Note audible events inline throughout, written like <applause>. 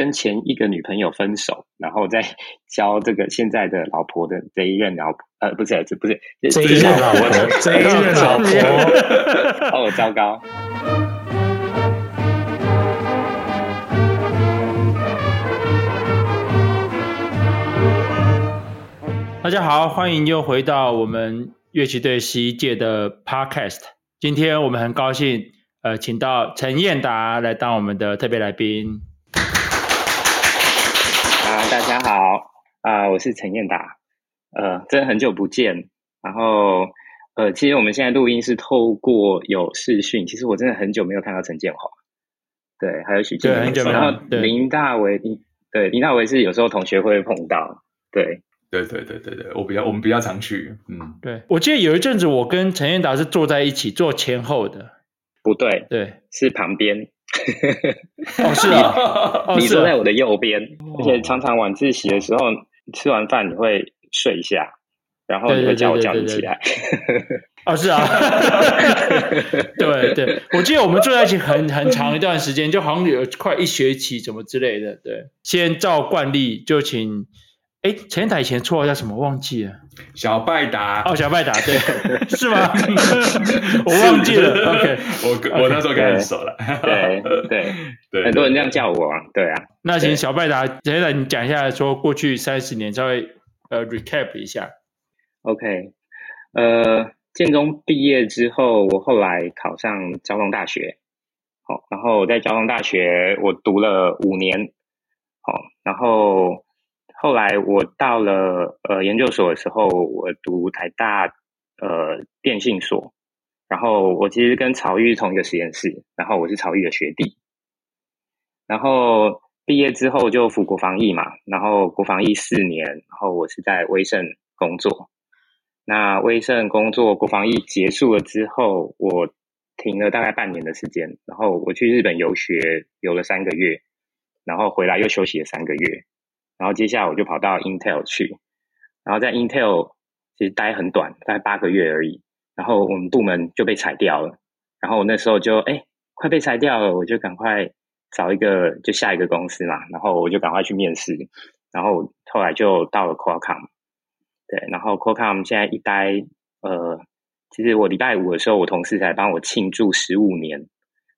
跟前一个女朋友分手，然后再交这个现在的老婆的这一任老婆，呃，不是，这不是这一任老婆，这一任老婆，哦，糟糕。大家好，欢迎又回到我们乐器队十一届的 Podcast。今天我们很高兴，呃，请到陈彦达来当我们的特别来宾。啊，大家好，啊，我是陈彦达，呃，真的很久不见。然后，呃，其实我们现在录音是透过有视讯，其实我真的很久没有看到陈建华，对，还有许建华，然后林大为，对，林大为是有时候同学会碰到，对。对对对对对，我比较我们比较常去，嗯，对，我记得有一阵子我跟陈彦达是坐在一起坐前后的，不对，对，是旁边，<laughs> 哦是啊，你坐在我的右边，而且常常晚自习的时候吃完饭你会睡一下，然后你会叫我叫你起来，哦是啊，<laughs> 对对，我记得我们坐在一起很很长一段时间，就好像有快一学期什么之类的，对，先照惯例就请。哎，前台以前绰号叫什么？忘记了。小拜达。哦，小拜达，对，<laughs> 是吗？<laughs> 我忘记了。OK，<laughs> 我我那时候跟他很熟了。对对对，很多人这样叫我。对啊。那请小拜达，接下来，你讲一下，说过去三十年，稍微呃 recap 一下。OK，呃，建中毕业之后，我后来考上交通大学。好，然后我在交通大学我读了五年。好，然后。后来我到了呃研究所的时候，我读台大呃电信所，然后我其实跟曹郁同一个实验室，然后我是曹郁的学弟，然后毕业之后就服国防役嘛，然后国防役四年，然后我是在威盛工作，那威盛工作国防役结束了之后，我停了大概半年的时间，然后我去日本游学游了三个月，然后回来又休息了三个月。然后接下来我就跑到 Intel 去，然后在 Intel 其实待很短，大概八个月而已。然后我们部门就被裁掉了，然后我那时候就哎，快被裁掉了，我就赶快找一个就下一个公司嘛。然后我就赶快去面试，然后后来就到了 Qualcomm。对，然后 Qualcomm 现在一待，呃，其实我礼拜五的时候，我同事才帮我庆祝十五年，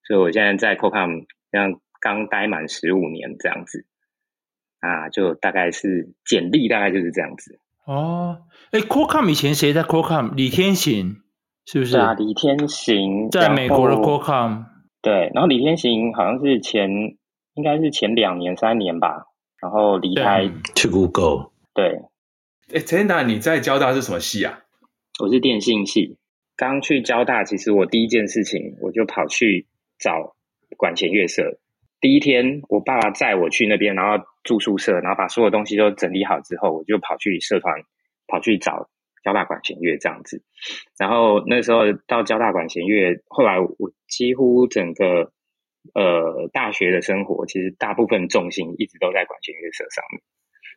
所以我现在在 Qualcomm 这样刚待满十五年这样子。啊，就大概是简历，大概就是这样子。哦，哎，Qualcomm 以前谁在 Qualcomm？李天行是不是？啊，李天行在美国的 Qualcomm。对，然后李天行好像是前，应该是前两年、三年吧，然后离开去 Google。对。哎，陈彦达，你在交大是什么系啊？我是电信系。刚去交大，其实我第一件事情，我就跑去找管弦乐社。第一天，我爸爸载我去那边，然后住宿舍，然后把所有东西都整理好之后，我就跑去社团，跑去找交大管弦乐这样子。然后那时候到交大管弦乐，后来我几乎整个呃大学的生活，其实大部分重心一直都在管弦乐社上面。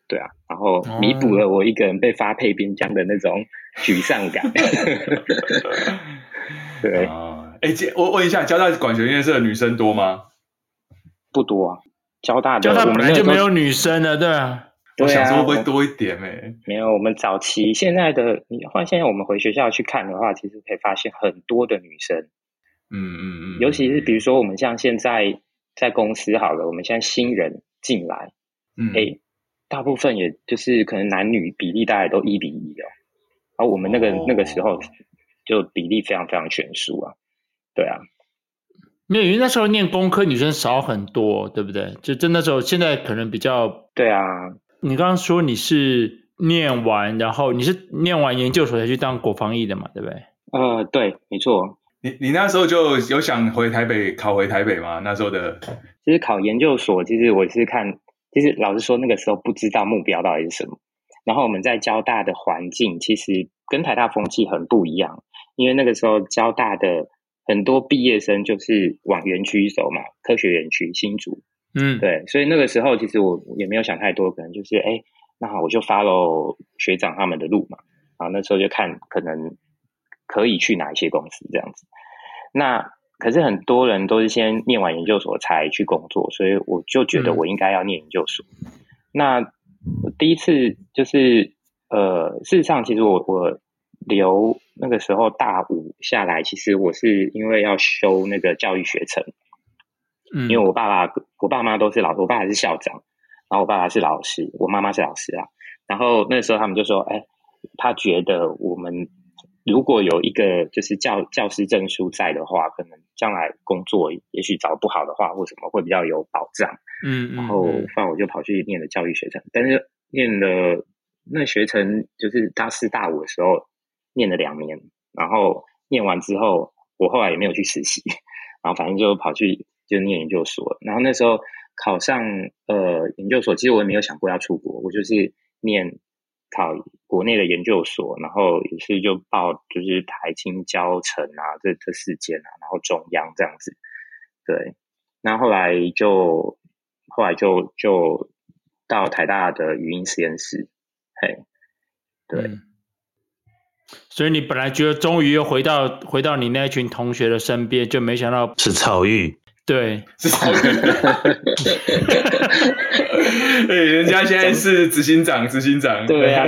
对啊，然后弥补了我一个人被发配边疆的那种沮丧感。<laughs> 对啊，哎，我问一下，交大管弦乐社的女生多吗？不多啊，交大的交大本来就没有女生的，对啊。我想说会不会多一点诶、欸？没有，我们早期现在的你换现在我们回学校去看的话，其实可以发现很多的女生。嗯嗯嗯。尤其是比如说我们像现在在公司好了，我们现在新人进来，嗯，哎，大部分也就是可能男女比例大概都一比一的，而我们那个、哦、那个时候就比例非常非常悬殊啊，对啊。没有，因为那时候念工科女生少很多，对不对？就真的时候，现在可能比较。对啊，你刚刚说你是念完，然后你是念完研究所才去当国防役的嘛，对不对？呃，对，没错。你你那时候就有想回台北考回台北吗？那时候的。其实考研究所，其实我是看，其实老实说，那个时候不知道目标到底是什么。然后我们在交大的环境，其实跟台大风气很不一样，因为那个时候交大的。很多毕业生就是往园区走嘛，科学园区新竹，嗯，对，所以那个时候其实我也没有想太多，可能就是哎，那好，我就 follow 学长他们的路嘛，啊，那时候就看可能可以去哪一些公司这样子。那可是很多人都是先念完研究所才去工作，所以我就觉得我应该要念研究所。嗯、那我第一次就是呃，事实上，其实我我留那个时候大五下来，其实我是因为要修那个教育学程。嗯，因为我爸爸、我爸妈都是老师，我爸爸是校长，然后我爸爸是老师，我妈妈是老师啊。然后那时候他们就说：“哎，他觉得我们如果有一个就是教教师证书在的话，可能将来工作也许找不好的话，或什么会比较有保障。”嗯，然后，后来我就跑去念了教育学程，但是念了那学程就是大四大五的时候念了两年，然后念完之后，我后来也没有去实习，然后反正就跑去。就念研究所，然后那时候考上呃研究所，其实我也没有想过要出国，我就是念考国内的研究所，然后也是就报就是台青交城啊这这四间啊，然后中央这样子，对，那后来就后来就就到台大的语音实验室，嘿，对。嗯所以你本来觉得终于又回到回到你那群同学的身边，就没想到是曹郁。对，是曹郁。对，<laughs> 人家现在是执行长，执行长。对啊，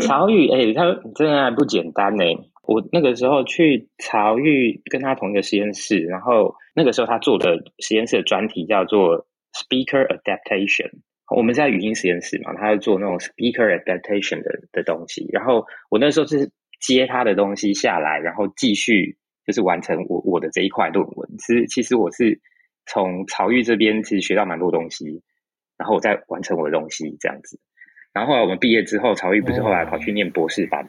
曹郁，哎、欸，他真的还不简单呢。我那个时候去曹郁跟他同一个实验室，然后那个时候他做的实验室的专题叫做 Speaker Adaptation。我们在语音实验室嘛，他在做那种 Speaker Adaptation 的的东西。然后我那时候是接他的东西下来，然后继续。就是完成我我的这一块论文，其实其实我是从曹玉这边其实学到蛮多东西，然后我再完成我的东西这样子。然后后来我们毕业之后，曹玉不是后来跑去念博士班，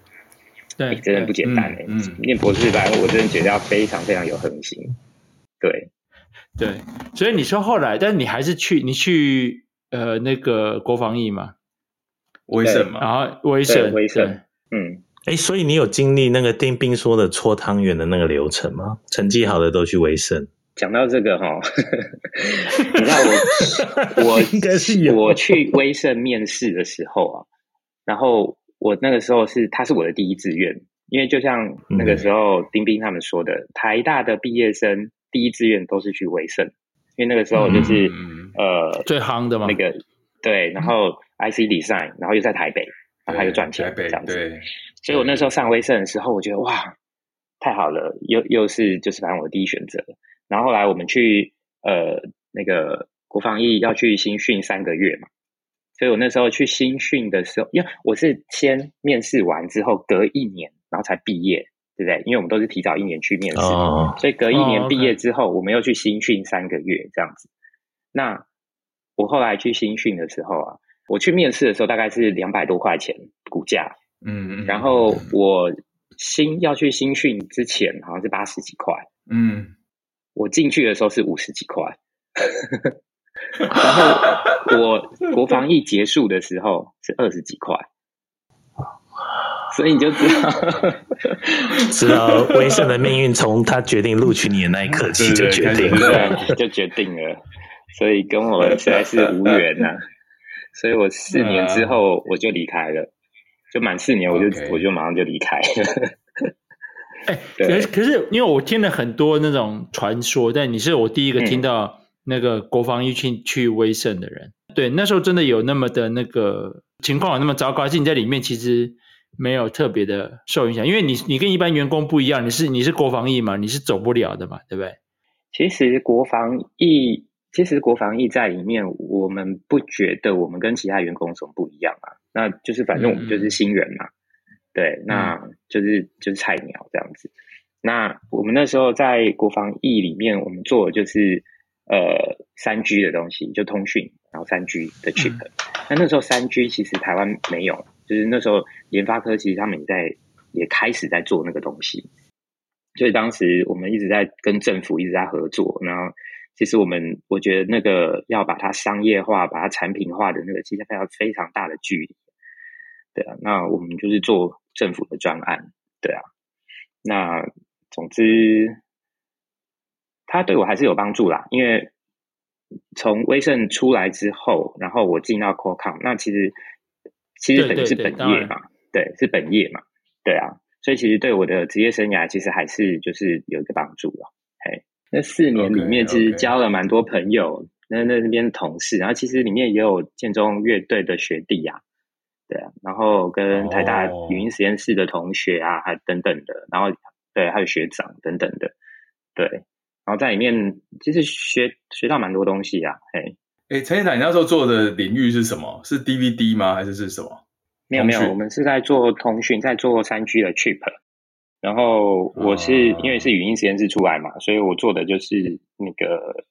对、欸，真的不简单哎、欸嗯嗯，念博士班我真的觉得要非常非常有恒心。对，对，所以你说后来，但你还是去你去呃那个国防役嘛，威盛嘛，然后威盛，威盛，嗯。哎，所以你有经历那个丁冰说的搓汤圆的那个流程吗？成绩好的都去威盛。讲到这个哈，<laughs> 你知道我 <laughs> 我应该是我去威盛面试的时候啊，然后我那个时候是他是我的第一志愿，因为就像那个时候丁斌他们说的，嗯、台大的毕业生第一志愿都是去威盛，因为那个时候就是、嗯、呃最夯的嘛，那个对，然后 IC Design，然后又在台北，然后他又赚钱这样子。对所以我那时候上威盛的时候，我觉得哇，太好了，又又是就是反正我的第一选择。然后后来我们去呃那个国防艺要去新训三个月嘛，所以我那时候去新训的时候，因为我是先面试完之后隔一年，然后才毕业，对不对？因为我们都是提早一年去面试，oh. 所以隔一年毕业之后，oh. 我们又去新训三个月这样子。那我后来去新训的时候啊，我去面试的时候大概是两百多块钱股价。嗯，然后我新要去新训之前，好像是八十几块。嗯，我进去的时候是五十几块。<laughs> 然后 <laughs> 我国防役结束的时候是二十几块。所以你就知道，<laughs> 知道威盛的命运从他决定录取你的那一刻起就决定了，就决定了。所以跟我 <laughs> 实在是无缘呐、啊。所以我四年之后我就离开了。就满四年，我就.我就马上就离开了。<laughs> 哎、欸，可是可是，因为我听了很多那种传说，但你是我第一个听到那个国防役去去威盛的人。对，那时候真的有那么的那个情况有那么糟糕，而且你在里面其实没有特别的受影响？因为你你跟一般员工不一样，你是你是国防役嘛，你是走不了的嘛，对不对？其实国防役，其实国防役在里面，我们不觉得我们跟其他员工有什么不一样啊。那就是反正我们就是新人嘛，嗯、对，那就是就是菜鸟这样子。那我们那时候在国防役里面，我们做的就是呃三 G 的东西，就通讯，然后三 G 的 chip。那、嗯、那时候三 G 其实台湾没有，就是那时候研发科其实他们也在也开始在做那个东西，所以当时我们一直在跟政府一直在合作，然后。其实我们，我觉得那个要把它商业化、把它产品化的那个，其实还有非常大的距离。对啊，那我们就是做政府的专案，对啊。那总之，他对我还是有帮助啦。因为从威盛出来之后，然后我进到 Qualcomm，那其实其实等于是本业嘛，对，对，对，是本业嘛，对啊。所以其实对我的职业生涯，其实还是就是有一个帮助了。嘿。那四年里面，其实交了蛮多朋友，那.那那边同事，然后其实里面也有建中乐队的学弟啊，对啊，然后跟台大语音实验室的同学啊，还等等的，然后对，还有学长等等的，对，然后在里面其实学学到蛮多东西啊，嘿，哎，陈院长，你那时候做的领域是什么？是 DVD 吗？还是是什么？没有没有，我们是在做通讯，在做三 G 的 chip。然后我是、哦、因为是语音实验室出来嘛，所以我做的就是那个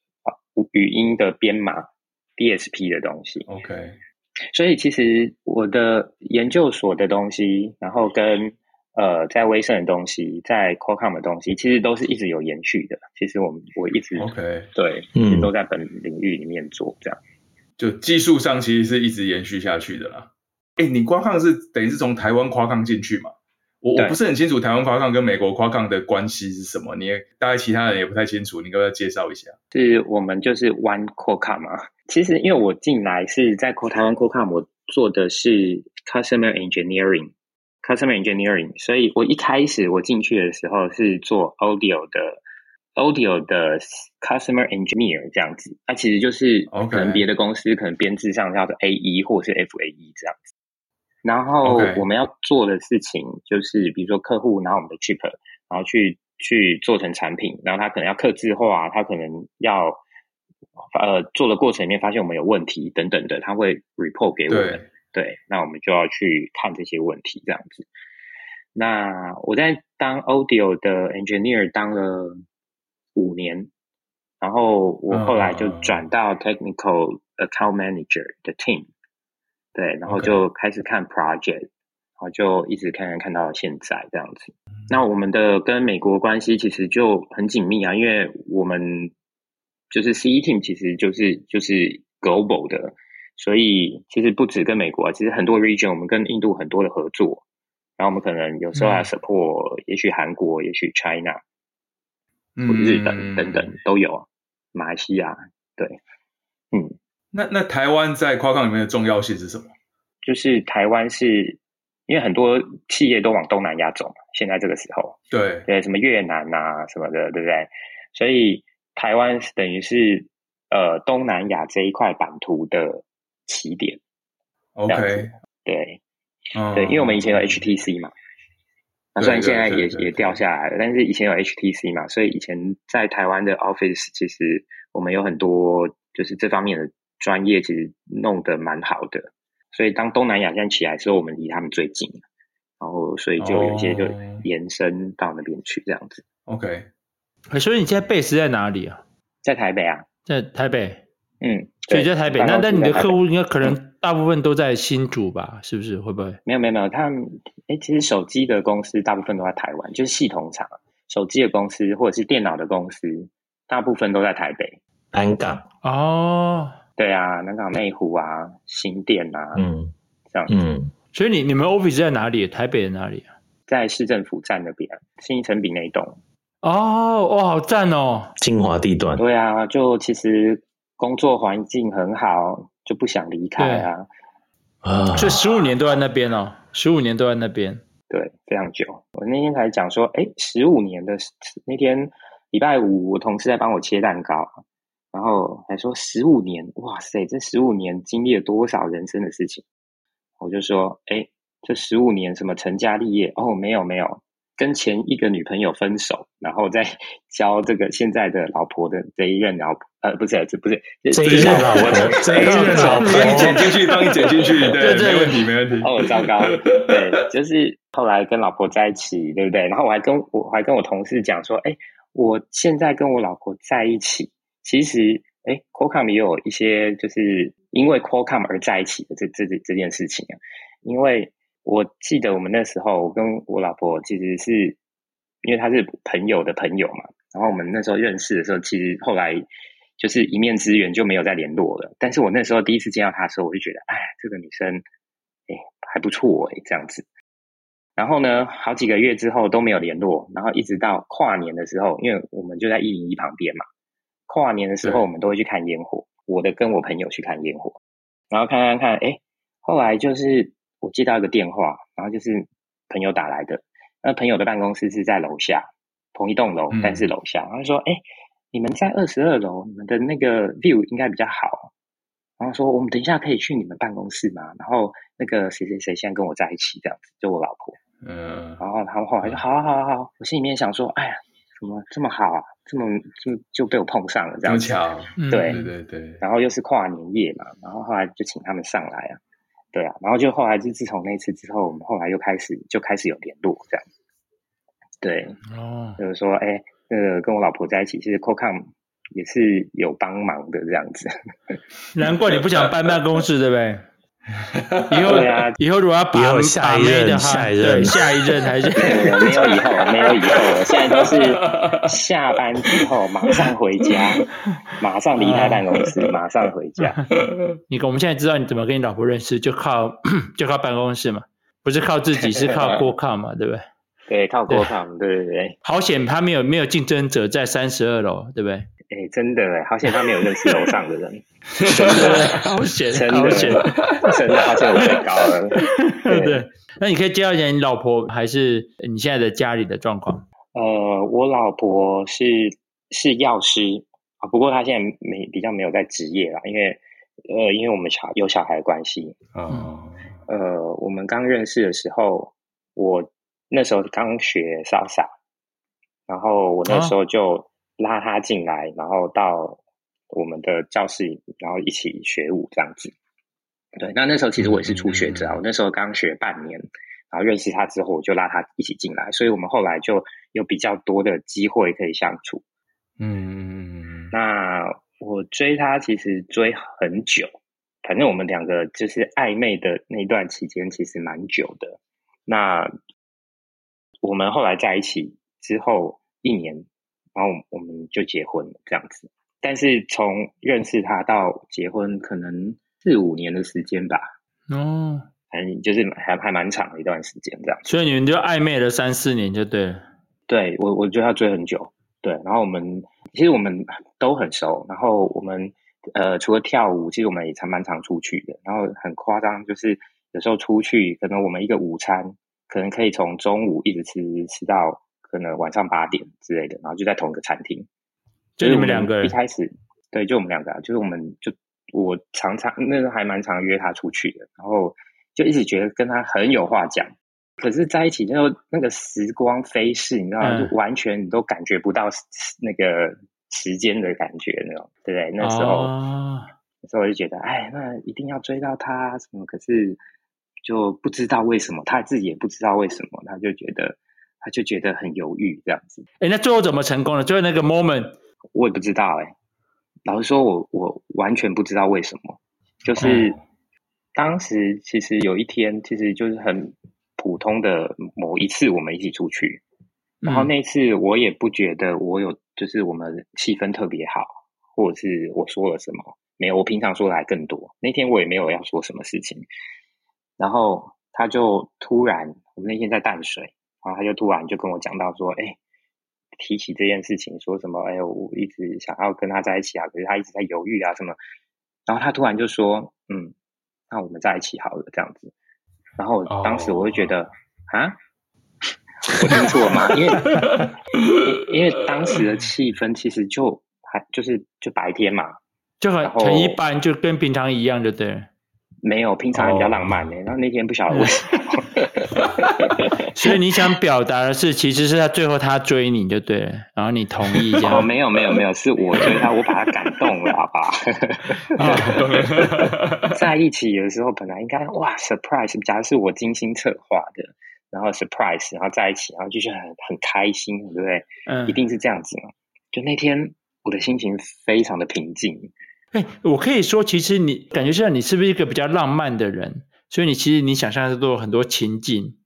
语音的编码 DSP 的东西。OK，所以其实我的研究所的东西，然后跟呃在威盛的东西，在 Qualcomm 的东西，其实都是一直有延续的。其实我们我一直 OK 对，一直都在本领域里面做这样。就技术上其实是一直延续下去的啦。哎，你 Qualcomm 是等于是从台湾 Qualcomm 进去嘛？我我不是很清楚台湾 Qualcomm 跟美国 Qualcomm 的关系是什么，你也大概其他人也不太清楚，你给我介绍一下。是我们就是 One Qualcomm 嘛。其实因为我进来是在台湾 Qualcomm，我做的是 Customer Engineering，Customer Engineering，所以我一开始我进去的时候是做 Audio 的 Audio 的 Customer Engineer 这样子，那、啊、其实就是可能别的公司可能编制上叫做 AE 或者是 FAE 这样子。然后我们要做的事情就是，比如说客户拿我们的 chip，然后去去做成产品，然后他可能要刻字化，他可能要呃做的过程里面发现我们有问题等等的，他会 report 给我们，对，对，那我们就要去看这些问题这样子。那我在当 audio 的 engineer 当了五年，然后我后来就转到 technical account manager 的 team。对，然后就开始看 project. 然后就一直看看看到现在这样子。那我们的跟美国关系其实就很紧密啊，因为我们就是 CE team，其实就是就是 global 的，所以其实不止跟美国啊，其实很多 region 我们跟印度很多的合作，然后我们可能有时候要 support，、嗯、也许韩国，也许 China，或日本等等都有，马来西亚，对，嗯。那那台湾在 Qualcomm 里面的重要性是什么？就是台湾是因为很多企业都往东南亚走嘛，现在这个时候，对对，什么越南啊什么的，对不对？所以台湾等于是呃东南亚这一块版图的起点。OK，对，嗯，对，因为我们以前有 HTC 嘛，那虽然现在也也掉下来了，但是以前有 HTC 嘛，所以以前在台湾的 Office 其实我们有很多就是这方面的。专业其实弄得蛮好的，所以当东南亚现在起来的时候，我们离他们最近，然后所以就有些就延伸到那边去这样子。Oh, OK，所以你现在 base 在哪里啊？在台北啊，在台北。嗯，所以在台北。那那你的客户应该可能大部分都在新竹吧？是不是？会不会？没有没有没有，他们哎，其实手机的公司大部分都在台湾，就是系统厂，手机的公司或者是电脑的公司，大部分都在台北。安港哦。对啊，南港内湖啊，新店啊，嗯，这样子。嗯，所以你你们 office 在哪里？台北的哪里啊？在市政府站那边，新城比那栋。哦，哇，好赞哦，精华地段。对啊，就其实工作环境很好，就不想离开啊。啊，所以十五年都在那边哦，十五年都在那边。对，非常久。我那天才讲说，哎，十五年的那天礼拜五，我同事在帮我切蛋糕。然后还说十五年，哇塞，这十五年经历了多少人生的事情？我就说，哎，这十五年什么成家立业？哦，没有没有，跟前一个女朋友分手，然后再 <laughs> 交这个现在的老婆的这一任老婆，呃，不是，这不是这一任老婆，这一任老婆，帮你剪进去，帮你剪进去，对，对对没问题，没问题。哦，糟糕，对，就是后来跟老婆在一起，对不对？然后我还跟我还跟我同事讲说，哎，我现在跟我老婆在一起。其实，哎，Qualcomm 也有一些就是因为 Qualcomm 而在一起的这这这这件事情啊。因为我记得我们那时候，我跟我老婆其实是因为她是朋友的朋友嘛，然后我们那时候认识的时候，其实后来就是一面之缘就没有再联络了。但是我那时候第一次见到她的时候，我就觉得，哎，这个女生，哎，还不错哎，这样子。然后呢，好几个月之后都没有联络，然后一直到跨年的时候，因为我们就在一零一旁边嘛。跨年的时候，我们都会去看烟火。我的跟我朋友去看烟火，然后看看看，哎，后来就是我接到一个电话，然后就是朋友打来的。那朋友的办公室是在楼下，同一栋楼，但是楼下。他说：“哎，你们在二十二楼，你们的那个 view 应该比较好。然后说，我们等一下可以去你们办公室吗？然后那个谁谁谁现在跟我在一起，这样子，就我老婆。嗯。然后他们后来就好啊好啊好啊，我心里面想说，哎呀，怎么这么好啊？这么就就被我碰上了，这样。对对对对。然后又是跨年夜嘛，然后后来就请他们上来啊。对啊，然后就后来就自从那次之后，我们后来又开始就开始有联络这样。对。哦。就是说，哎。那个跟我老婆在一起，其实 Qualcomm 也是有帮忙的这样子。<laughs> 难怪你不想搬办公室，对不对？<laughs> 以后啊，以后如果要把下一任，下一任，下一任还是没有以后，没有以后了。现在都是下班之后马上回家，<laughs> 马上离开办公室，马上回家。<laughs> 你我们现在知道你怎么跟你老婆认识，就靠 <clears throat> 就靠办公室嘛，不是靠自己，是靠 Qualcomm 嘛，对不对？对，靠过靠，对对对。好险，他没有没有竞争者在三十二楼，对不对？哎，真的哎，好险他没有认识楼上的人。<laughs> 真的，好险，真的，好险，真的，好险我太高了。<laughs> 对对。那你可以介绍一下你老婆，还是你现在的家里的状况？呃，我老婆是是药师啊，不过她现在没比较没有在职业了，因为呃，因为我们小有小孩的关系。嗯。呃，我们刚认识的时候，我。那时候刚学 Salsa，然后我那时候就拉他进来，啊、然后到我们的教室，然后一起学舞这样子。对，那那时候其实我也是初学者啊，嗯、我那时候刚学半年，然后认识他之后，我就拉他一起进来，所以我们后来就有比较多的机会可以相处。嗯，那我追他其实追很久，反正我们两个就是暧昧的那段期间其实蛮久的。那我们后来在一起之后一年，然后我们就结婚了，这样子。但是从认识他到结婚，可能四五年的时间吧。哦，还就是还还蛮长的一段时间，这样。所以你们就暧昧了三四年，就对了。对，我我觉得他追很久。对，然后我们其实我们都很熟。然后我们呃，除了跳舞，其实我们也常蛮常出去的。然后很夸张，就是有时候出去，可能我们一个午餐。可能可以从中午一直吃吃到可能晚上八点之类的，然后就在同一个餐厅。就你们两个人一开始，对，就我们两个，就是我们就我常常那时候还蛮常约他出去的，然后就一直觉得跟他很有话讲。可是在一起之后，那个时光飞逝，你知道吗？嗯、就完全你都感觉不到那个时间的感觉那种，对不对？那时候，哦、那时候我就觉得，哎，那一定要追到他什么？可是。就不知道为什么，他自己也不知道为什么，他就觉得，他就觉得很犹豫这样子。哎，那最后怎么成功了？最后那个 moment，我也不知道哎、欸。老实说，我我完全不知道为什么。就是、嗯、当时其实有一天，其实就是很普通的某一次，我们一起出去，然后那次我也不觉得我有，就是我们气氛特别好，或者是我说了什么，没有，我平常说的还更多。那天我也没有要说什么事情。然后他就突然，我们那天在淡水，然后他就突然就跟我讲到说，哎，提起这件事情，说什么，哎呦，我一直想要跟他在一起啊，可是他一直在犹豫啊，什么。然后他突然就说，嗯，那我们在一起好了，这样子。然后当时我就觉得，啊、oh.，我听错了吗？因为因为当时的气氛其实就还就是就白天嘛，就很很一般，就跟平常一样，对不对？没有，平常还比较浪漫呢。然后那天不晓得为什么，<laughs> 所以你想表达的是，其实是他最后他追你就对了，然后你同意这样。哦，没有没有没有，是我追他，我把他感动了，好不好？<laughs> <laughs> 在一起的时候本来应该哇，surprise，假如是我精心策划的，然后 surprise，然后在一起，然后就是很很开心，对不对？嗯，一定是这样子嘛。就那天我的心情非常的平静。哎，我可以说，其实你感觉像你是不是一个比较浪漫的人？所以你其实你想象的都有很多情境，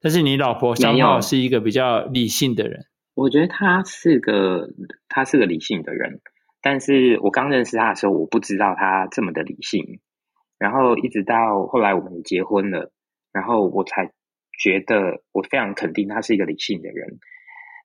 但是你老婆刚好是一个比较理性的人。我觉得他是个他是个理性的人，但是我刚认识他的时候，我不知道他这么的理性。然后一直到后来我们结婚了，然后我才觉得我非常肯定他是一个理性的人。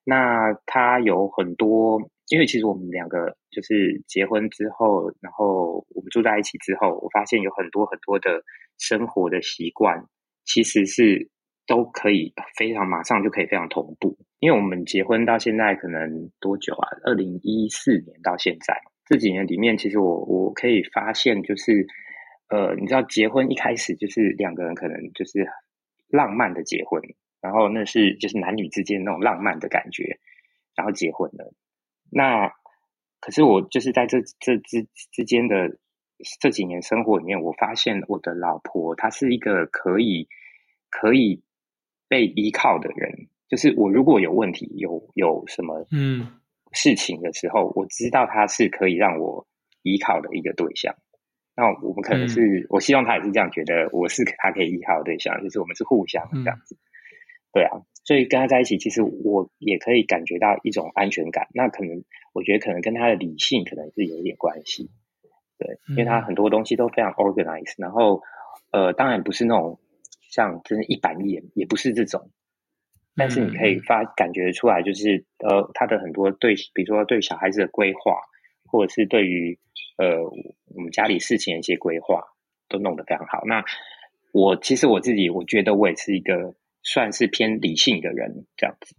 那他有很多。因为其实我们两个就是结婚之后，然后我们住在一起之后，我发现有很多很多的生活的习惯，其实是都可以非常马上就可以非常同步。因为我们结婚到现在可能多久啊？二零一四年到现在这几年里面，其实我我可以发现，就是呃，你知道，结婚一开始就是两个人可能就是浪漫的结婚，然后那是就是男女之间那种浪漫的感觉，然后结婚了。那可是我就是在这这之之间的这几年生活里面，我发现我的老婆她是一个可以可以被依靠的人。就是我如果有问题，有有什么嗯事情的时候，嗯，我知道她是可以让我依靠的一个对象。那我们可能是，嗯，我希望她也是这样觉得，我是她可以依靠的对象，就是我们是互相这样子。嗯，对啊，所以跟他在一起，其实我也可以感觉到一种安全感。那可能我觉得可能跟他的理性可能是有一点关系。对，因为他很多东西都非常 organized，然后呃，当然不是那种像真的一板一眼，也不是这种。但是你可以发感觉出来，就是呃，他的很多对，比如说对小孩子的规划，或者是对于呃我们家里事情的一些规划，都弄得非常好。那我其实我自己，我觉得我也是一个算是偏理性的人，这样子。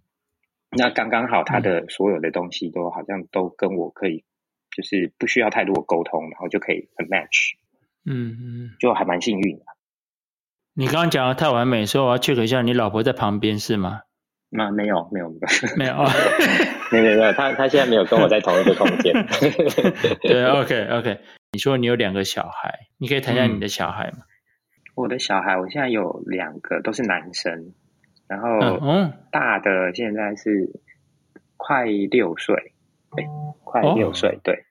那刚刚好，他的所有的东西都好像都跟我可以，就是不需要太多的沟通，然后就可以很 match。嗯嗯，就还蛮幸运的。你刚刚讲的太完美，所以我要 check 一下，你老婆在旁边是吗？那没有没有没有，没有 <laughs> 没有，他他现在没有跟我在同一个空间。<laughs> 对，OK OK。你说你有两个小孩，你可以谈一下你的小孩吗？我的小孩，我现在有两个，都是男生。然后，大的现在是快六岁，对，快六岁，对。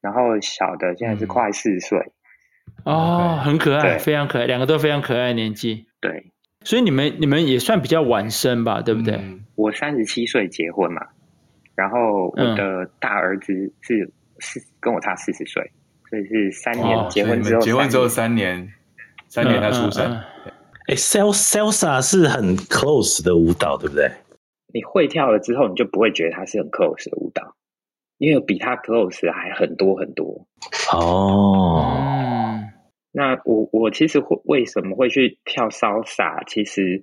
然后小的现在是快四岁。哦，很可爱，非常可爱，两个都非常可爱的年纪。对。所以你们你们也算比较晚生吧，对不对？嗯、我三十七岁结婚嘛，然后我的大儿子是是跟我差四十岁，所以是三年结婚之后，结婚之后三年，三年他出生。哎，Salsa 是很 close 的舞蹈，对不对？你会跳了之后，你就不会觉得它是很 close 的舞蹈，因为比它 close 还很多很多。哦。嗯那我我其实会为什么会去跳 Salsa？其实，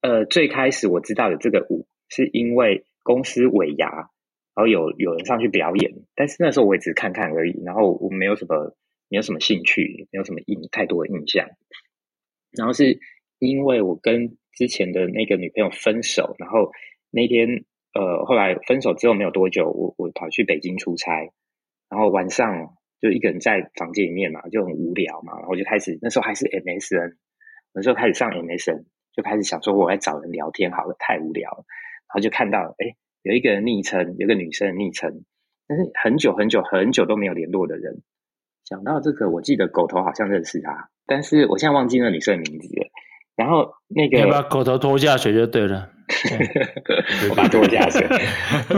呃，最开始我知道有这个舞，是因为公司尾牙，然后有有人上去表演，但是那时候我也只是看看而已，然后我没有什么没有什么兴趣，没有什么印太多的印象。然后是因为我跟之前的那个女朋友分手，然后那天呃后来分手之后没有多久，我我跑去北京出差，然后晚上。就一个人在房间里面嘛，就很无聊嘛，然后就开始那时候还是 MSN，那时候开始上 MSN，就开始想说我来找人聊天好了，太无聊了，然后就看到哎，有一个人昵称，有个女生的昵称，但是很久很久很久都没有联络的人，想到这个，我记得狗头好像认识他，但是我现在忘记那女生的名字了。然后那个，你把狗头拖下水就对了。<laughs> 我把拖下水。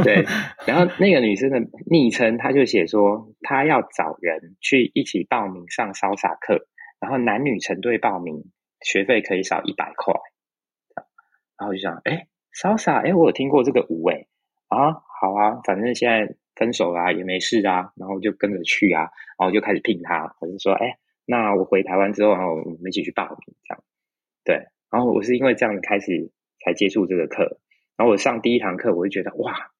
对，然后那个女生的昵称，她就写说，她要找人去一起报名上骚洒课，然后男女成对报名，学费可以少一百块。然后我就想，哎，骚洒，哎，我有听过这个舞，哎，啊，好啊，反正现在分手啦，也没事啊，然后就跟着去啊，然后就开始聘他，我就说，哎，那我回台湾之后，然后我们一起去报名，这样。对，然后我是因为这样开始才接触这个课，然后我上第一堂课，我就觉得哇，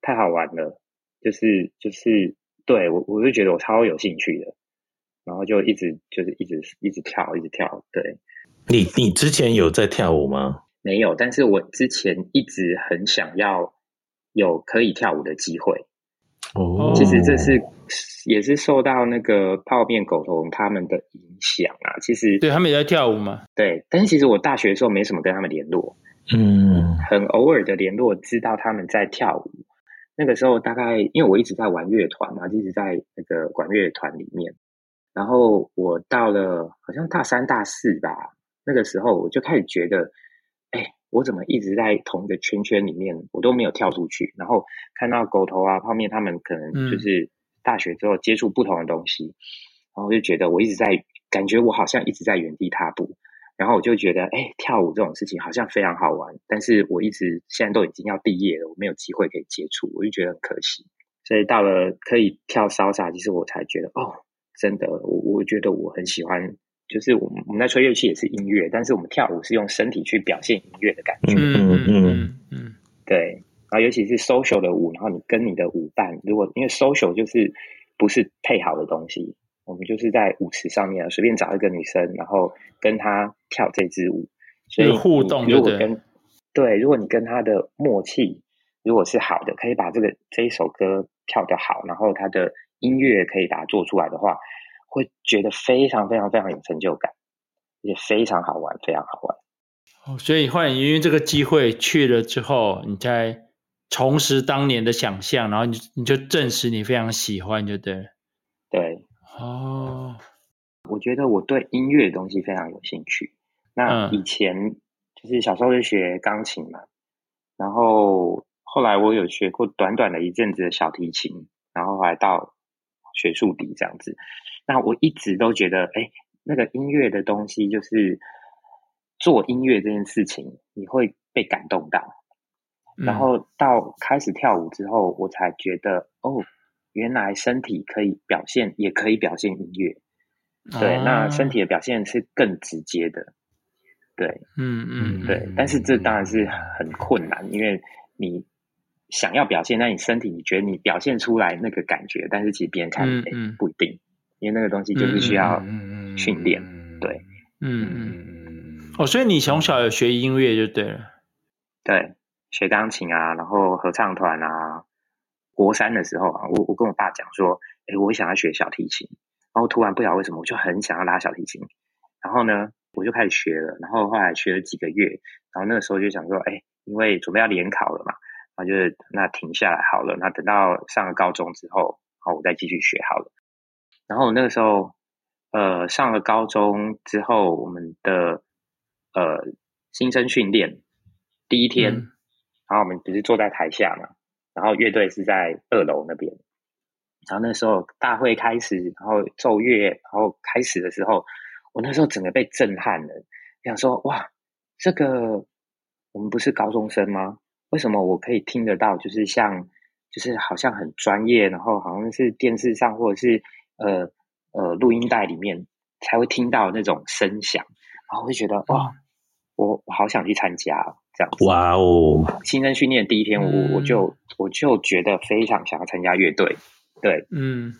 太好玩了，就是就是对我我就觉得我超有兴趣的，然后就一直就是一直一直跳一直跳。对，你你之前有在跳舞吗？没有，但是我之前一直很想要有可以跳舞的机会。哦，其实这是也是受到那个泡面狗头他们的影响啊。其实对他们也在跳舞嘛。对，但是其实我大学的时候没什么跟他们联络，嗯，很偶尔的联络，知道他们在跳舞。那个时候大概因为我一直在玩乐团嘛，一直在那个管乐团里面。然后我到了好像大三大四吧，那个时候我就开始觉得，哎。我怎么一直在同一个圈圈里面，我都没有跳出去。然后看到狗头啊、泡面他们，可能就是大学之后接触不同的东西，嗯、然后我就觉得我一直在感觉我好像一直在原地踏步。然后我就觉得，哎，跳舞这种事情好像非常好玩，但是我一直现在都已经要毕业了，我没有机会可以接触，我就觉得很可惜。所以到了可以跳骚莎，其实我才觉得，哦，真的，我我觉得我很喜欢。就是我们我们在吹乐器也是音乐，但是我们跳舞是用身体去表现音乐的感觉。嗯嗯嗯嗯，对，然后尤其是 social 的舞，然后你跟你的舞伴，如果因为 social 就是不是配好的东西，我们就是在舞池上面随便找一个女生，然后跟她跳这支舞，所以互动如果跟对，如果你跟她的默契如果是好的，可以把这个这一首歌跳得好，然后她的音乐可以把它做出来的话，会觉得非常非常非常有成就感，也非常好玩，非常好玩。哦，所以后来因为这个机会去了之后，你再重拾当年的想象，然后你你就证实你非常喜欢，就对了。对，哦，我觉得我对音乐的东西非常有兴趣。那以前就是小时候就学钢琴嘛，然后后来我有学过短短的一阵子的小提琴，然后后来到学术底这样子。那我一直都觉得，哎，那个音乐的东西就是。做音乐这件事情，你会被感动到，然后到开始跳舞之后，我才觉得哦，原来身体可以表现，也可以表现音乐。对，那身体的表现是更直接的。对，嗯嗯，对。但是这当然是很困难，因为你想要表现，在你身体你觉得你表现出来那个感觉，但是其实别人看诶不一定，因为那个东西就是需要训练。对，嗯嗯。哦，所以你从小有学音乐就对了，对，学钢琴啊，然后合唱团啊。国三的时候啊，我我跟我爸讲说，哎，我想要学小提琴，然后突然不晓得为什么，我就很想要拉小提琴，然后呢，我就开始学了，然后后来学了几个月，然后那个时候就想说，哎，因为准备要联考了嘛，然后就是那停下来好了，那等到上了高中之后，好，我再继续学好了。然后那个时候，呃，上了高中之后，我们的。呃，新生训练第一天，嗯、然后我们不是坐在台下嘛，然后乐队是在二楼那边。然后那时候大会开始，然后奏乐，然后开始的时候，我那时候整个被震撼了，想说哇，这个我们不是高中生吗？为什么我可以听得到？就是像，就是好像很专业，然后好像是电视上或者是呃呃录音带里面才会听到那种声响。然后我就觉得哇，我我好想去参加这样子。哇哦！新生训练第一天，我、嗯、我就我就觉得非常想要参加乐队。对，嗯，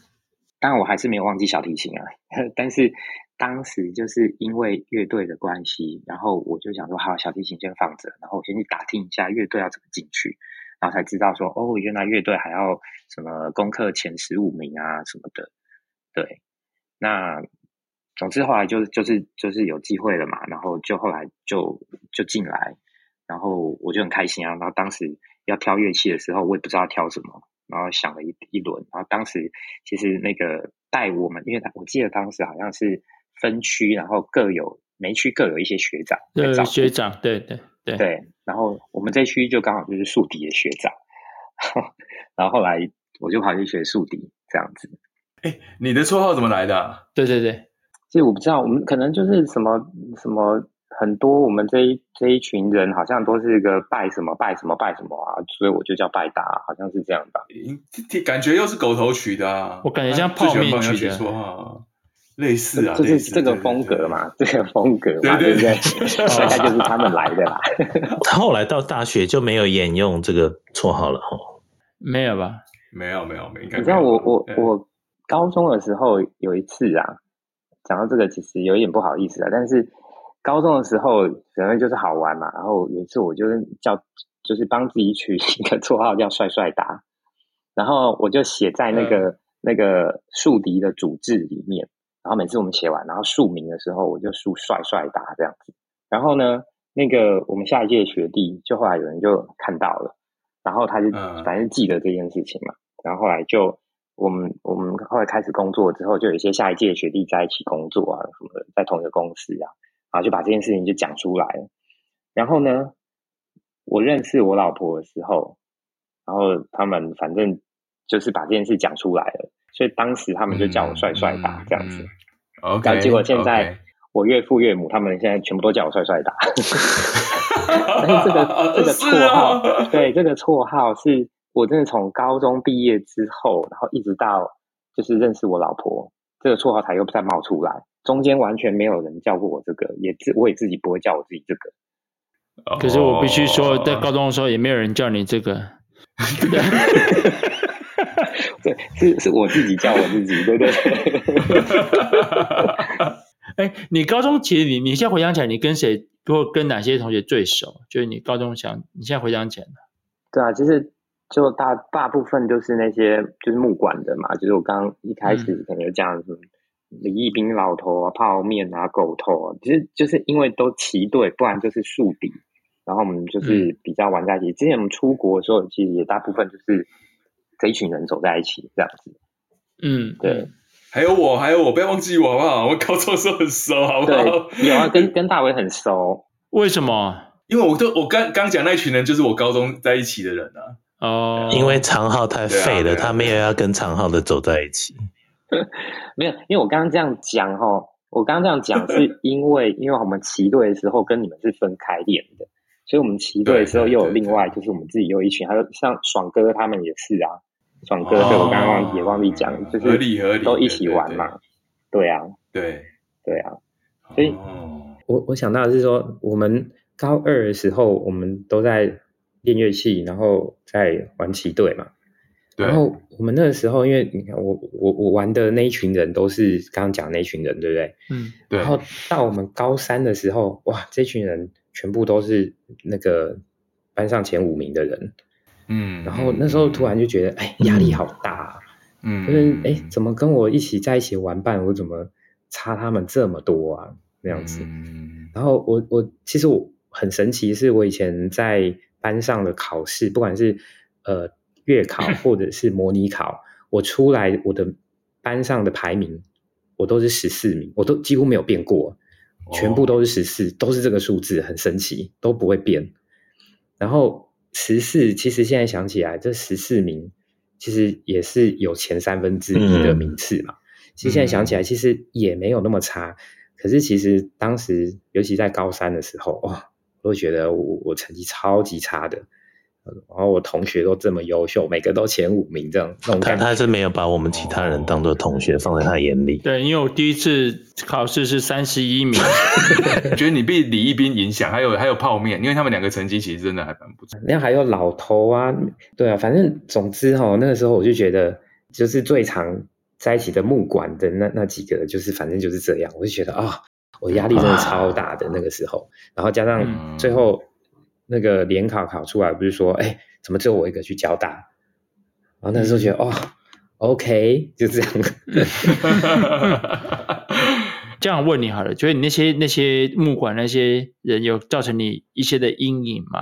当然我还是没有忘记小提琴啊。<laughs> 但是当时就是因为乐队的关系，然后我就想说，好，小提琴先放着，然后我先去打听一下乐队要怎么进去，然后才知道说，哦，原来乐队还要什么功课前十五名啊什么的。对，那。总之后来就就是就是有机会了嘛，然后就后来就就进来，然后我就很开心啊。然后当时要挑乐器的时候，我也不知道挑什么，然后想了一一轮。然后当时其实那个带我们，因为他我记得当时好像是分区，然后各有每区各有一些学长，对学长，对对对对。然后我们这区就刚好就是宿敌的学长，<laughs> 然后后来我就跑去学宿敌这样子。哎，你的绰号怎么来的啊？对对对。其实我不知道，我们可能就是什么什么很多，我们这一这一群人好像都是一个拜什么拜什么拜什么啊，所以我就叫拜达，好像是这样吧。感觉又是狗头取的啊，我感觉像泡面取的，类似啊，就是这个风格嘛，这个风格嘛，对不对？<laughs> 大概就是他们来的啦。<laughs> 他后来到大学就没有沿用这个绰号了，哦，没有吧？没有没有没有。你知道我我我高中的时候有一次啊。讲到这个，其实有一点不好意思啊。但是高中的时候，可能就是好玩嘛。然后有一次，我就是叫，就是帮自己取一个绰号叫“帅帅达”，然后我就写在那个、嗯、那个竖笛的组织里面。然后每次我们写完，然后署名的时候，我就署“帅帅达”这样子。然后呢，那个我们下一届学弟，就后来有人就看到了，然后他就反正记得这件事情嘛。然后后来就。我们我们后来开始工作之后，就有一些下一届学弟在一起工作啊，什么的，在同一个公司啊，然后就把这件事情就讲出来了。然后呢，我认识我老婆的时候，然后他们反正就是把这件事讲出来了，所以当时他们就叫我帅帅达这样子。OK，然后结果现在我岳父岳母他们现在全部都叫我帅帅打。<laughs> 但是这个 <laughs> 这个绰号，对，这个绰号是。我真的从高中毕业之后，然后一直到就是认识我老婆，这个绰号才又再冒出来，中间完全没有人叫过我这个，也自我也自己不会叫我自己这个。可是我必须说，在 <laughs> 高中的时候也没有人叫你这个。<laughs> 对，是是我自己叫我自己，对不对？<laughs> 哎，你高中其实你你现在回想起来，你跟谁或跟哪些同学最熟？就是你高中想，你现在回想起来。对啊，就是就大大部分就是那些就是木管的嘛，就是我刚刚一开始可能有讲什么李义斌老头啊、泡面啊、狗头啊，其实就是因为都齐队，不然就是竖笛，然后我们就是比较玩在一起。嗯、之前我们出国的时候，其实也大部分就是这一群人走在一起这样子。嗯，对。还有我，还有我，不要忘记我好不好？我高中的时候很熟，好不好？有啊，跟 <laughs> 跟大伟很熟。为什么？因为我都我刚刚讲那群人就是我高中在一起的人啊。哦，因为长浩太废了，他没有要跟长浩的走在一起。<laughs> 没有，因为我刚刚这样讲哈，我刚刚这样讲是 <laughs> 因为因为我们骑队的时候跟你们是分开练的，所以我们骑队的时候又有另外就是我们自己又有一群，还有像爽哥他们也是啊，爽哥对我刚刚也忘记讲，就是都一起玩嘛。对啊，对对啊，所以我我想到的是说我们。高二的时候，我们都在练乐器，然后在玩旗队嘛。然后我们那个时候，因为你看我我我玩的那一群人都是刚刚讲的那一群人，对不对？嗯，对。然后到我们高三的时候，哇，这群人全部都是那个班上前五名的人。嗯。然后那时候突然就觉得，哎，压力好大啊。嗯。<laughs> 就是哎，怎么跟我一起在一起玩伴，我怎么差他们这么多啊？那样子。嗯。然后我我其实我。很神奇，是我以前在班上的考试，不管是呃月考或者是模拟考，我出来我的班上的排名，我都是十四名，我都几乎没有变过，全部都是十四，都是这个数字，很神奇，都不会变。然后十四，其实现在想起来，这十四名其实也是有前三分之一的名次嘛。其实现在想起来，其实也没有那么差。可是其实当时，尤其在高三的时候，哇！我觉得我我成绩超级差的，然后我同学都这么优秀，每个都前五名这样。他他是没有把我们其他人当做同学放在他眼里。对，因为我第一次考试是三十一名，<laughs> 觉得你被李一斌影响，还有还有泡面，因为他们两个成绩其实真的还蛮不错。那还有老头啊，对啊，反正总之哈，那个时候我就觉得，就是最常在一起的木管的那那几个，就是反正就是这样，我就觉得啊。哦我压力真的超大的那个时候，然后加上最后那个联考考出来，不是说，哎，怎么只有我一个去交大？然后那时候觉得，哦，OK，就这样。<laughs> 这样问你好了，觉得你那些那些木管那些人有造成你一些的阴影吗？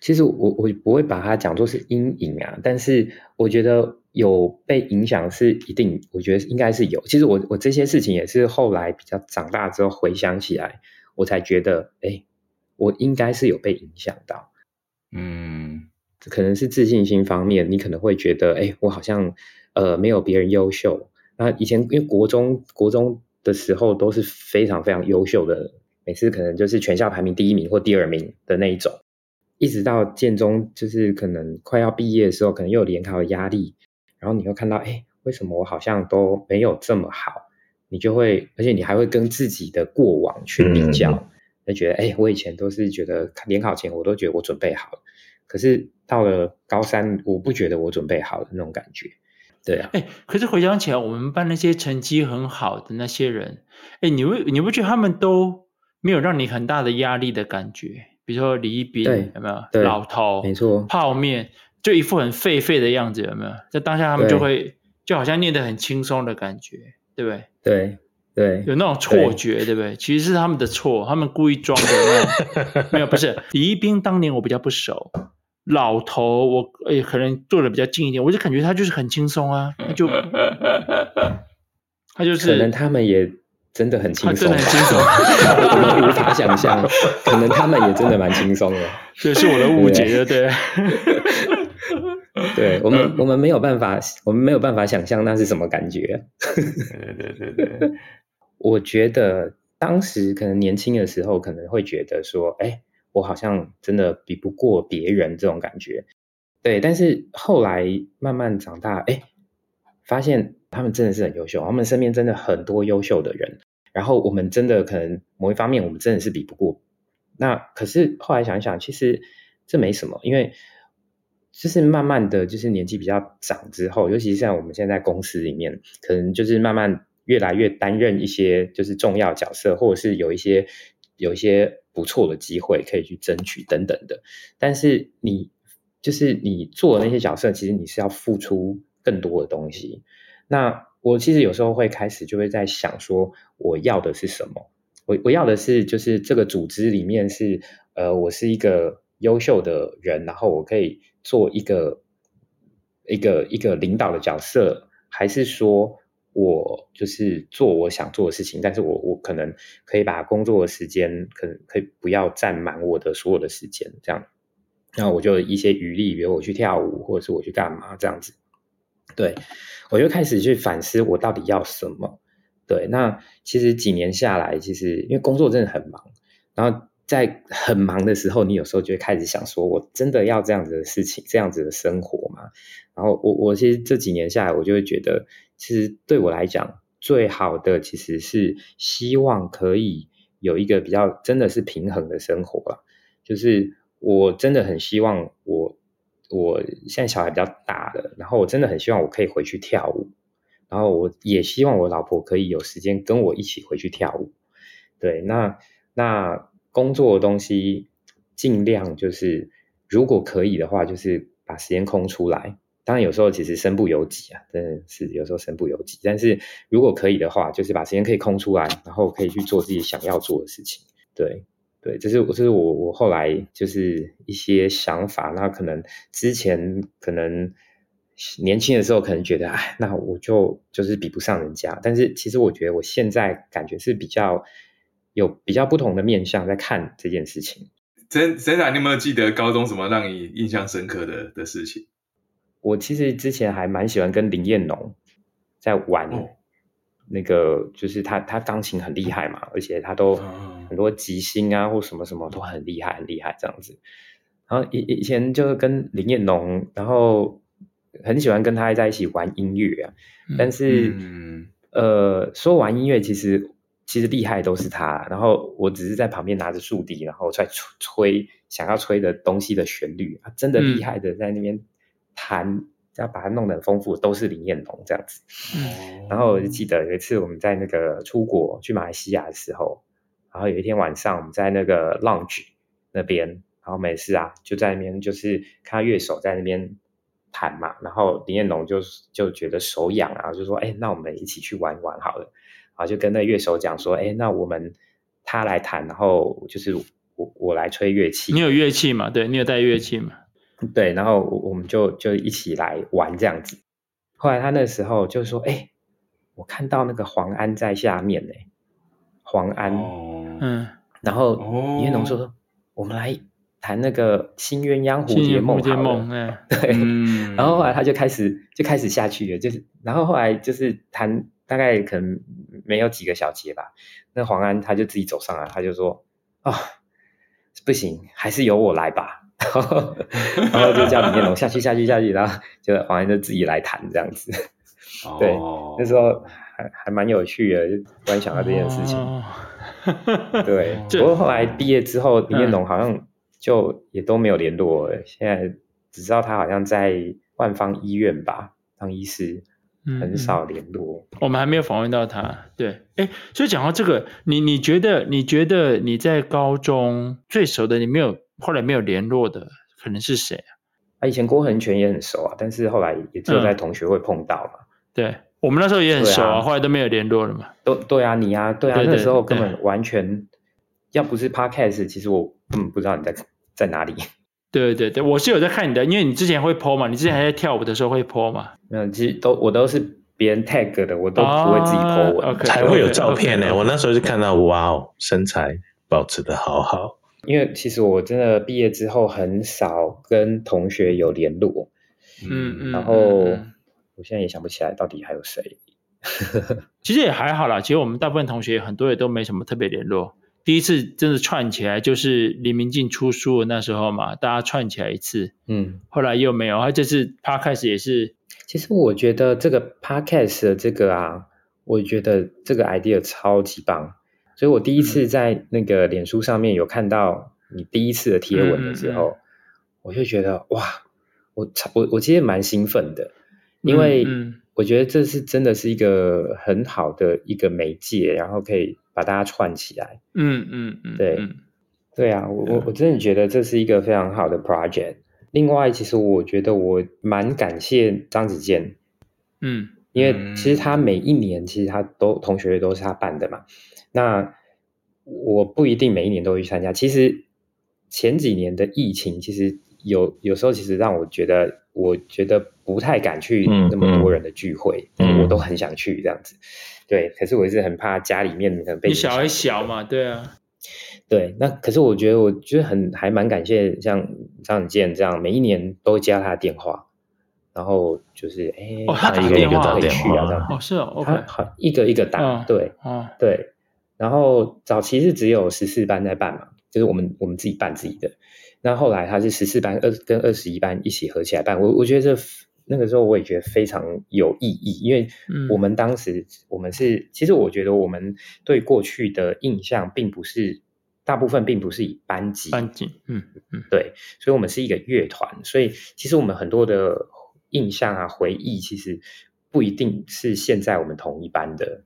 其实我我不会把它讲作是阴影啊，但是我觉得。有被影响是一定，我觉得应该是有。其实我我这些事情也是后来比较长大之后回想起来，我才觉得，哎，我应该是有被影响到。嗯，可能是自信心方面，你可能会觉得，哎，我好像呃没有别人优秀。那以前因为国中国中的时候都是非常非常优秀的，每次可能就是全校排名第一名或第二名的那一种，一直到建中，就是可能快要毕业的时候，可能又有联考的压力。然后你会看到，哎，为什么我好像都没有这么好？你就会，而且你还会跟自己的过往去比较，就、嗯、觉得，哎，我以前都是觉得联考前我都觉得我准备好了，可是到了高三，我不觉得我准备好了那种感觉。对啊，哎，可是回想起来，我们班那些成绩很好的那些人，哎，你会你不觉得他们都没有让你很大的压力的感觉？比如说李一斌，有没有？老头，没错，泡面。就一副很废废的样子，有没有？在当下，他们就会就好像念得很轻松的感觉，对不对？对对，有那种错觉，对，对不对？其实是他们的错，他们故意装的那种。<laughs> 没有，不是李一斌。当年我比较不熟，老头我诶可能坐的比较近一点，我就感觉他就是很轻松啊，他就 <laughs> 他就是。可能他们也。真的很轻松，真的很轻松，我们无法想象，可能他们也真的蛮轻松的。这是我的误解，对。对 <laughs> 我们，我们没有办法，我们没有办法想象那是什么感觉。对对对对，我觉得当时可能年轻的时候，可能会觉得说，哎，我好像真的比不过别人这种感觉。对，但是后来慢慢长大，哎，发现。他们真的是很优秀，他们身边真的很多优秀的人。然后我们真的可能某一方面，我们真的是比不过那可是后来想一想，其实这没什么，因为就是慢慢的就是年纪比较长之后，尤其像我们现在公司里面，可能就是慢慢越来越担任一些就是重要角色，或者是有一些有一些不错的机会可以去争取等等的。但是你就是你做的那些角色，其实你是要付出更多的东西。那我其实有时候会开始就会在想说，我要的是什么？我我要的是就是这个组织里面是呃，我是一个优秀的人，然后我可以做一个一个一个领导的角色，还是说我就是做我想做的事情，但是我我可能可以把工作的时间可能可以不要占满我的所有的时间，这样，然后我就一些余力，比如我去跳舞，或者是我去干嘛这样子。对，我就开始去反思我到底要什么。对，那其实几年下来，其实因为工作真的很忙，然后在很忙的时候，你有时候就会开始想说，我真的要这样子的事情，这样子的生活吗？然后我我其实这几年下来，我就会觉得，其实对我来讲，最好的其实是希望可以有一个比较真的是平衡的生活了。就是我真的很希望我。我现在小孩比较大了，然后我真的很希望我可以回去跳舞，然后我也希望我老婆可以有时间跟我一起回去跳舞。对，那那工作的东西尽量就是，如果可以的话，就是把时间空出来。当然有时候其实身不由己啊，真的是有时候身不由己。但是如果可以的话，就是把时间可以空出来，然后可以去做自己想要做的事情。对。对，这是我这是我我后来就是一些想法。那可能之前可能年轻的时候可能觉得，哎，那我就就是比不上人家。但是其实我觉得我现在感觉是比较有比较不同的面向在看这件事情。真真的，你有没有记得高中什么让你印象深刻的的事情？我其实之前还蛮喜欢跟林彦农在玩。哦那个就是他，他钢琴很厉害嘛，而且他都很多即兴啊，或什么什么都很厉害，很厉害这样子。然后以以前就是跟林彦农，然后很喜欢跟他在一起玩音乐啊。但是，嗯、呃，说玩音乐，其实其实厉害都是他。然后我只是在旁边拿着竖笛，然后在吹吹想要吹的东西的旋律啊，真的厉害的在那边弹。嗯要把它弄得很丰富，都是林彦龙这样子。嗯，然后我就记得有一次我们在那个出国去马来西亚的时候，然后有一天晚上我们在那个 lounge 那边，然后没事啊，就在那边就是看乐手在那边弹嘛，然后林彦龙就就觉得手痒啊，就说：“哎，那我们一起去玩玩好了。”然后就跟那乐手讲说：“哎，那我们他来弹，然后就是我我来吹乐器。”你有乐器吗？对，你有带乐器吗？对，然后我们就就一起来玩这样子。后来他那时候就说：“哎，我看到那个黄安在下面呢。”黄安，哦、嗯。然后林彦农说：“哦、我们来谈那个新鸳鸯蝴蝶梦好了。”蝴蝶梦，嗯、<laughs> 对。嗯、然后后来他就开始就开始下去了，就是然后后来就是谈大概可能没有几个小节吧。那黄安他就自己走上来，他就说：“啊、哦，不行，还是由我来吧。”然后，然后就叫李彦龙下去，下去，下去，然后就黄安就自己来弹这样子。哦、对，那时候还还蛮有趣的，就突然想到这件事情。哦、<laughs> 对，<laughs> 不过后来毕业之后，李彦龙好像就也都没有联络了。嗯、现在只知道他好像在万方医院吧当医师，很少联络、嗯。我们还没有访问到他。对，哎，所以讲到这个，你你觉得你觉得你在高中最熟的，你没有？后来没有联络的可能是谁啊？啊，以前郭恒全也很熟啊，但是后来也只有在同学会碰到嘛。嗯、对，我们那时候也很熟啊，啊后来都没有联络了嘛。都对啊，你啊，对啊，对对对，那时候根本完全，要不是 Podcast，其实我根本不知道你在在哪里。<laughs> 对对对，我是有在看你的，因为你之前会 po 嘛，你之前还在跳舞的时候会 po 嘛。没有，其实都我都是别人 tag 的，我都不会自己 po 文，啊、才会有照片呢。我那时候就看到，哇哦，身材保持的好好。因为其实我真的毕业之后很少跟同学有联络，嗯嗯，然后我现在也想不起来到底还有谁。<laughs> 其实也还好啦，其实我们大部分同学很多也都没什么特别联络。第一次真的串起来就是李明进出书的那时候嘛，大家串起来一次，嗯，后来又没有。他这次 Podcast 也是，其实我觉得这个 Podcast 的这个啊，我觉得这个 idea 超级棒。所以我第一次在那个脸书上面有看到你第一次的贴文的时候，我就觉得哇，我我我其实蛮兴奋的，因为我觉得这是真的是一个很好的一个媒介，然后可以把大家串起来。嗯嗯嗯，对，对啊，我我我真的觉得这是一个非常好的 project。另外，其实我觉得我蛮感谢张子健，嗯，因为其实他每一年其实他都同学都是他办的嘛。那我不一定每一年都会去参加。其实前几年的疫情，其实有有时候其实让我觉得，我觉得不太敢去那么多人的聚会，嗯嗯、我都很想去这样子。对，可是我一直很怕家里面可能被你小孩小嘛，对啊，对。那可是我觉得，我觉得很还蛮感谢像张子健这样，每一年都加他的电话，然后就是哎，哦、他一个一个打电话这样。哦，是哦他好一个一个打，哦、对，哦，对。然后早期是只有十四班在办嘛，就是我们我们自己办自己的。那后来他是十四班二跟二十一班一起合起来办，我我觉得这那个时候我也觉得非常有意义，因为我们当时我们是其实我觉得我们对过去的印象并不是大部分并不是以班级班级，嗯嗯，对，所以我们是一个乐团，所以其实我们很多的印象啊回忆其实不一定是现在我们同一班的。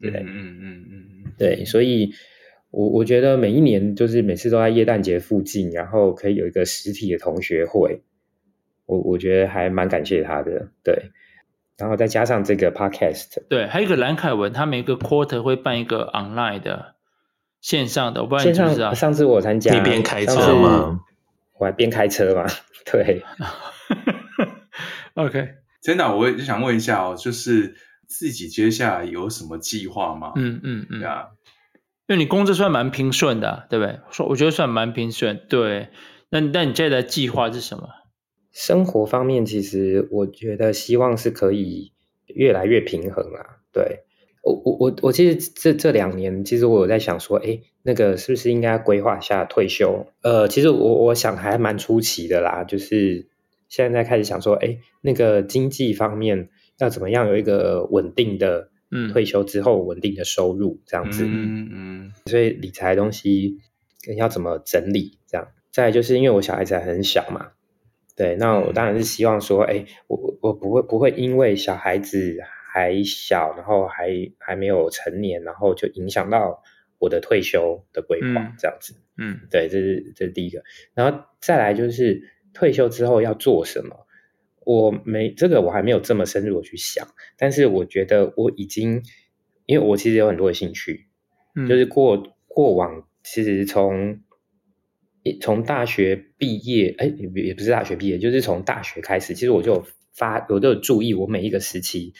对，嗯嗯嗯嗯，对，所以我我觉得每一年就是每次都在耶诞节附近，然后可以有一个实体的同学会，我我觉得还蛮感谢他的，对，然后再加上这个 podcast，对，还有一个蓝凯文，他每个 quarter 会办一个 online 的线上的，我不知道你知不知道，上次我参加，你边开车吗？我还边开车嘛，对，<laughs> OK，真的，我也想问一下哦，就是。自己接下来有什么计划吗？嗯嗯嗯，对啊，因为你工作算蛮平顺的啊，对不对？说我觉得算蛮平顺，对。那那你接下来的计划是什么？生活方面，其实我觉得希望是可以越来越平衡啊。对，我我我我其实这这两年，其实我有在想说，哎，那个是不是应该规划一下退休？呃，其实我我想还蛮出奇的啦，就是现在在开始想说，哎，那个经济方面。要怎么样有一个稳定的，嗯，退休之后稳定的收入这样子，嗯嗯，所以理财的东西要怎么整理这样？再来就是因为我小孩子还很小嘛，对，那我当然是希望说，哎、欸，我我不会不会因为小孩子还小，然后还还没有成年，然后就影响到我的退休的规划这样子，嗯，对，这是这是第一个，然后再来就是退休之后要做什么。我没这个，我还没有这么深入的去想，但是我觉得我已经，因为我其实有很多的兴趣，嗯，就是过过往其实从从大学毕业，哎，也也不是大学毕业，就是从大学开始，其实我就发，我都有注意我每一个时期，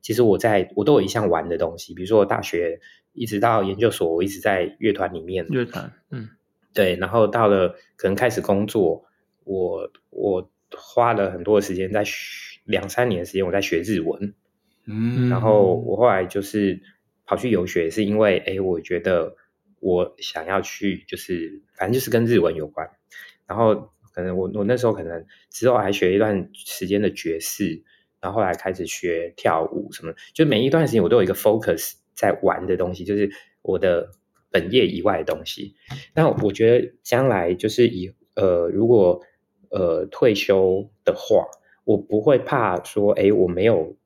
其实我在我都有一项玩的东西，比如说我大学一直到研究所，我一直在乐团里面，乐团，嗯，对，然后到了可能开始工作，我我。花了很多的时间在学，两三年的时间我在学日文，嗯，然后我后来就是跑去游学，是因为哎，我觉得我想要去，就是反正就是跟日文有关，然后可能我我那时候可能之后还学一段时间的爵士，然后后来开始学跳舞什么，就每一段时间我都有一个 focus 在玩的东西，就是我的本业以外的东西。那我觉得将来就是以呃如果。呃，退休的话，我不会怕说，哎，我没有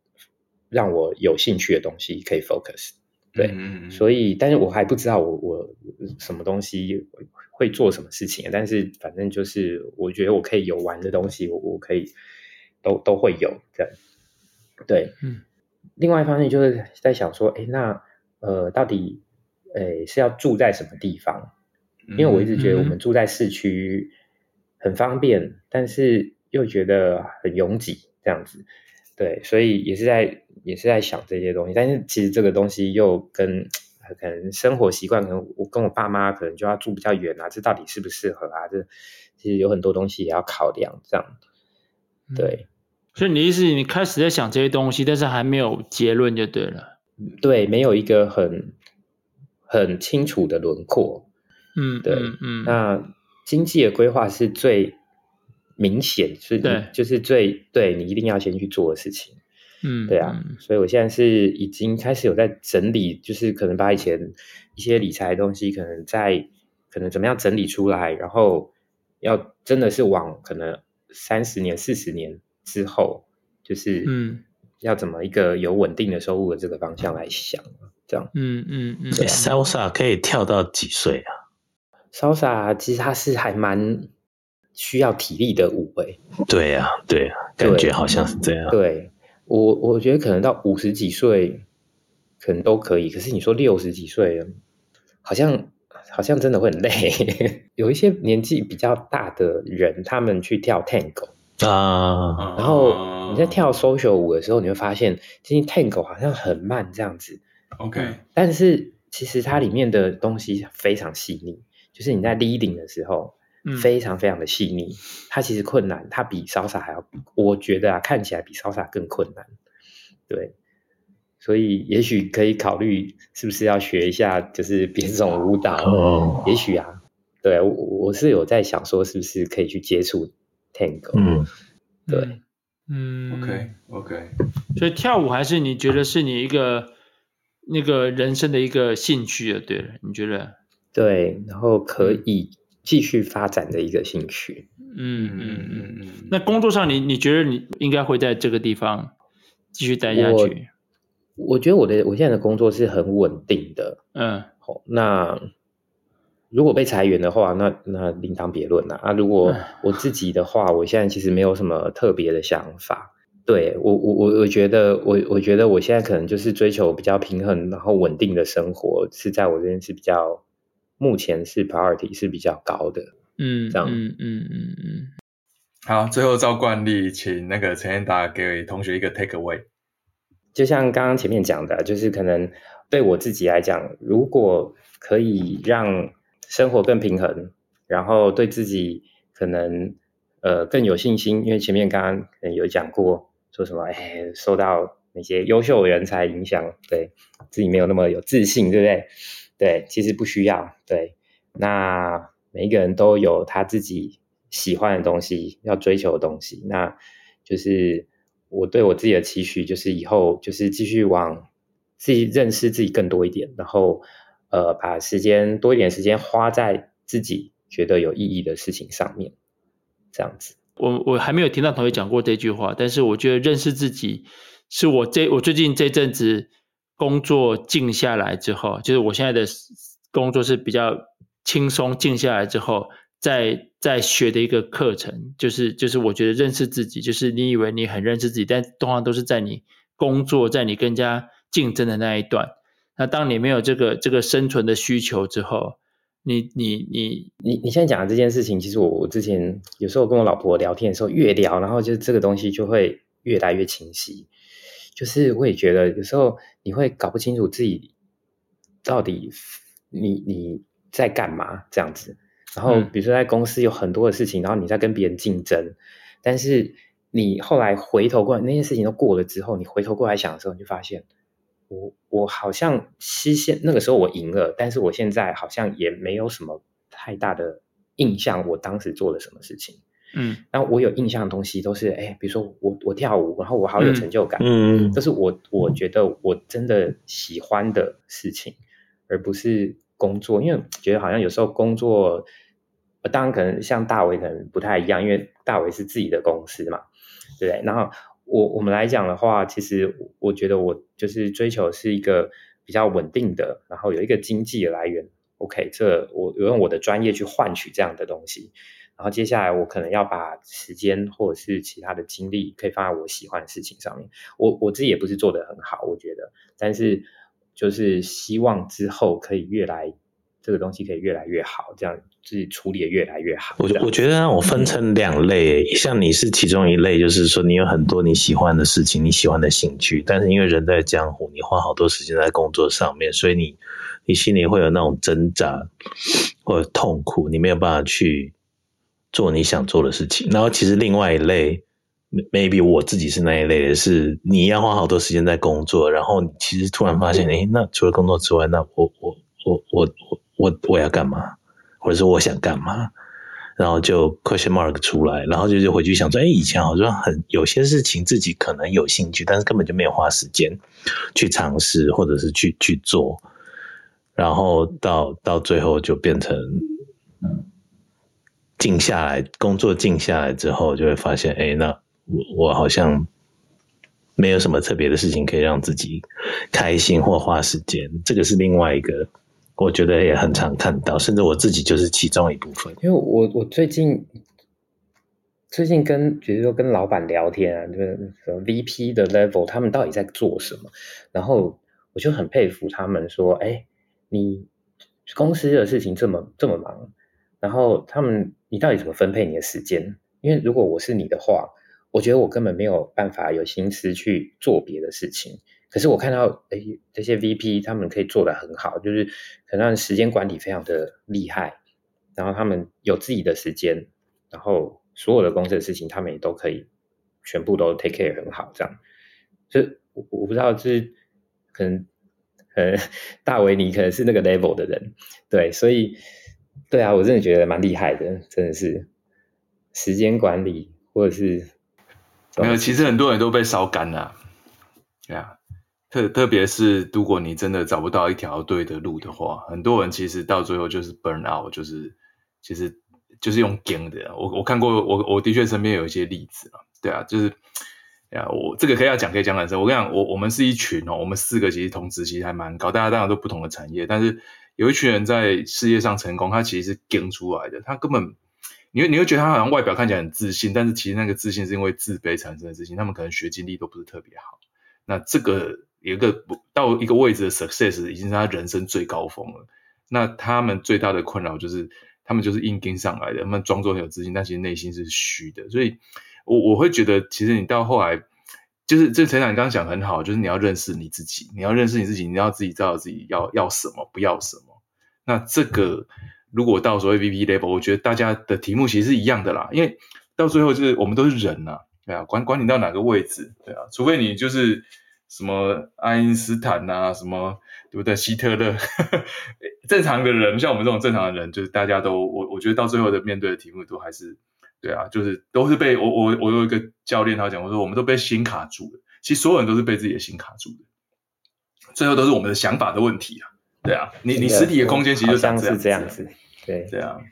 让我有兴趣的东西可以 focus，对，嗯嗯，所以，但是我还不知道我我什么东西会做什么事情，但是反正就是，我觉得我可以有玩的东西，我我可以都都会有这样，对，嗯，另外一方面就是在想说，哎，那呃，到底，哎，是要住在什么地方？因为我一直觉得我们住在市区。很方便，但是又觉得很拥挤，这样子，对，所以也是在也是在想这些东西。但是其实这个东西又跟可能生活习惯，可能我跟我爸妈可能就要住比较远啊，这到底适不适合啊？这其实有很多东西也要考量，这样，对。嗯，所以你的意思，你开始在想这些东西，但是还没有结论就对了。对，没有一个很很清楚的轮廓。嗯，对，嗯，嗯，那。经济的规划是最明显，是，就是最对你一定要先去做的事情。嗯，对啊，所以我现在是已经开始有在整理，就是可能把以前一些理财的东西，可能在可能怎么样整理出来，然后要真的是往可能三十年、四十年之后，就是嗯，要怎么一个有稳定的收入的这个方向来想，这样，嗯嗯嗯。Salsa 可以跳到几岁啊？Salsa 其实它是还蛮需要体力的舞诶。对呀，对呀，感觉好像是这样。对。我我觉得可能到五十几岁，可能都可以。可是你说六十几岁，好像好像真的会很累。<laughs> 有一些年纪比较大的人，他们去跳 Tango 啊，然后你在跳 social 舞的时候，你会发现，其实 Tango 好像很慢这样子。OK，但是其实它里面的东西非常细腻，就是你在 leading 的时候。非常非常的细腻，它其实困难，它比 Salsa 还要，我觉得啊，看起来比 Salsa 更困难，对，所以也许可以考虑是不是要学一下，就是 <laughs> 别种舞蹈，哦、也许啊，对我我是有在想说，是不是可以去接触 Tango，嗯，对，嗯，OK OK，所以跳舞还是你觉得是你一个那个人生的一个兴趣啊？对了，你觉得？对，然后可以。继续发展的一个兴趣。嗯嗯嗯嗯。那工作上你，你你觉得你应该会在这个地方继续待下去？我，我觉得我的我现在的工作是很稳定的。嗯。好，那如果被裁员的话，那那另当别论了啊。如果我自己的话，我现在其实没有什么特别的想法。对，我我我我觉得我我觉得我现在可能就是追求比较平衡然后稳定的生活，是在我这边是比较。目前是 priority 是比较高的，嗯，这样，嗯嗯嗯嗯。好，最后照惯例，请那个陈彦达给同学一个 take away。就像刚刚前面讲的，就是可能对我自己来讲，如果可以让生活更平衡，然后对自己可能呃更有信心，因为前面刚刚有讲过，说什么哎，受到那些优秀人才影响，对自己没有那么有自信，对不对？对，其实不需要。对，那每一个人都有他自己喜欢的东西，要追求的东西。那就是我对我自己的期许，就是以后就是继续往自己认识自己更多一点，然后呃，把时间多一点时间花在自己觉得有意义的事情上面。这样子，我我还没有听到同学讲过这句话，但是我觉得认识自己是我这我最近这阵子。工作静下来之后，就是我现在的工作是比较轻松。静下来之后，再再学的一个课程，就是就是我觉得认识自己，就是你以为你很认识自己，但通常都是在你工作，在你跟人家竞争的那一段。那当你没有这个这个生存的需求之后，你你你你你现在讲的这件事情，其实我我之前有时候跟我老婆聊天的时候，越聊，然后就这个东西就会越来越清晰。就是我也觉得有时候你会搞不清楚自己到底你你在干嘛这样子，然后比如说在公司有很多的事情，然后你在跟别人竞争，但是你后来回头过来，那些事情都过了之后，你回头过来想的时候，你就发现我我好像期限那个时候我赢了，但是我现在好像也没有什么太大的印象，我当时做了什么事情。嗯，然后我有印象的东西都是，哎，比如说我我跳舞，然后我好有成就感，嗯，这是我我觉得我真的喜欢的事情，而不是工作，因为觉得好像有时候工作，当然可能像大为可能不太一样，因为大为是自己的公司嘛，对不对？然后我我们来讲的话，其实我觉得我就是追求是一个比较稳定的，然后有一个经济的来源，OK，这我用我的专业去换取这样的东西。然后接下来，我可能要把时间或者是其他的精力，可以放在我喜欢的事情上面。我我自己也不是做得很好，我觉得，但是就是希望之后可以越来这个东西可以越来越好，这样自己处理的越来越好。我我觉得让我分成两类，像你是其中一类，就是说你有很多你喜欢的事情，你喜欢的兴趣，但是因为人在江湖，你花好多时间在工作上面，所以你你心里会有那种挣扎或者痛苦，你没有办法去。做你想做的事情，然后其实另外一类，maybe 我自己是那一类的是，你要花好多时间在工作，然后你其实突然发现，诶，那除了工作之外，那我我我我我我我要干嘛，或者是我想干嘛？然后就 question mark 出来，然后就就回去想说，哎，以前好像很有些事情自己可能有兴趣，但是根本就没有花时间去尝试或者是去去做，然后到到最后就变成静下来，工作静下来之后，就会发现，哎，那我我好像没有什么特别的事情可以让自己开心或花时间，这个是另外一个。我觉得也很常看到，甚至我自己就是其中一部分。因为我我最近最近跟比如说跟老板聊天啊，就是什么 VP 的 level，他们到底在做什么？然后我就很佩服他们说，哎，你公司的事情这么这么忙，然后他们你到底怎么分配你的时间？因为如果我是你的话，我觉得我根本没有办法有心思去做别的事情。可是我看到，哎，这些 VP 他们可以做得很好，就是可能时间管理非常的厉害，然后他们有自己的时间，然后所有的公司的事情他们也都可以全部都 take care 很好，这样。就我我不知道，就是可能呃 <laughs> 大维尼可能是那个 level 的人，对，所以对啊，我真的觉得蛮厉害的，真的是时间管理或者是没有，其实很多人都被烧干了，对啊。特特别是如果你真的找不到一条对的路的话，很多人其实到最后就是 burn out，就是其实就是用 gang 的。我我看过，我我的确身边有一些例子啊，对啊，就是呀，我这个可以要讲，可以讲很深。我跟你讲，我我们是一群哦，我们四个其实同职其实还蛮高，大家当然都不同的产业，但是有一群人在事业上成功，他其实是 gang 出来的，他根本你会你会觉得他好像外表看起来很自信，但是其实那个自信是因为自卑产生的自信，他们可能学经历都不是特别好，那这个。有一个不到一个位置的 success 已经是他人生最高峰了。那他们最大的困扰就是，他们就是硬跟上来的，他们装作很有自信，但其实内心是虚的。所以，我我会觉得，其实你到后来，就是这陈长你刚刚讲很好，就是你要认识你自己，你要认识你自己，你要自己知道自己要要什么，不要什么。那这个如果到所谓 VP level，我觉得大家的题目其实是一样的啦，因为到最后就是我们都是人呐、啊，对啊，管管你到哪个位置，对啊，除非你就是。什么爱因斯坦啊，什么对不对？希特勒，<laughs> 正常的人，像我们这种正常的人，就是大家都我我觉得到最后的面对的题目都还是对啊，就是都是被我我我有一个教练他讲，我说我们都被心卡住了。其实所有人都是被自己的心卡住的，最后都是我们的想法的问题啊。对啊，你你实体的空间其实就像是这样子，对，这样。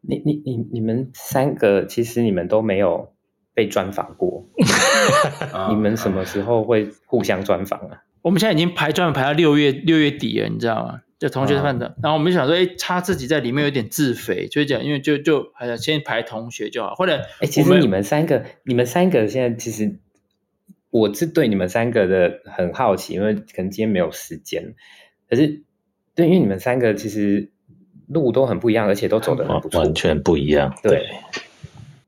你你你你们三个其实你们都没有。被专访过，<laughs> 你们什么时候会互相专访啊？<laughs> 我们现在已经排专访排到六月六月底了，你知道吗？就同学们的，嗯、然后我们就想说，哎、欸，他自己在里面有点自肥，就讲，因为就就还是先排同学就好。或者，哎、欸，其实你们三个，你们三个现在其实，我是对你们三个的很好奇，因为可能今天没有时间。可是，对，因为你们三个其实路都很不一样，而且都走得很不错，完全不一样，对。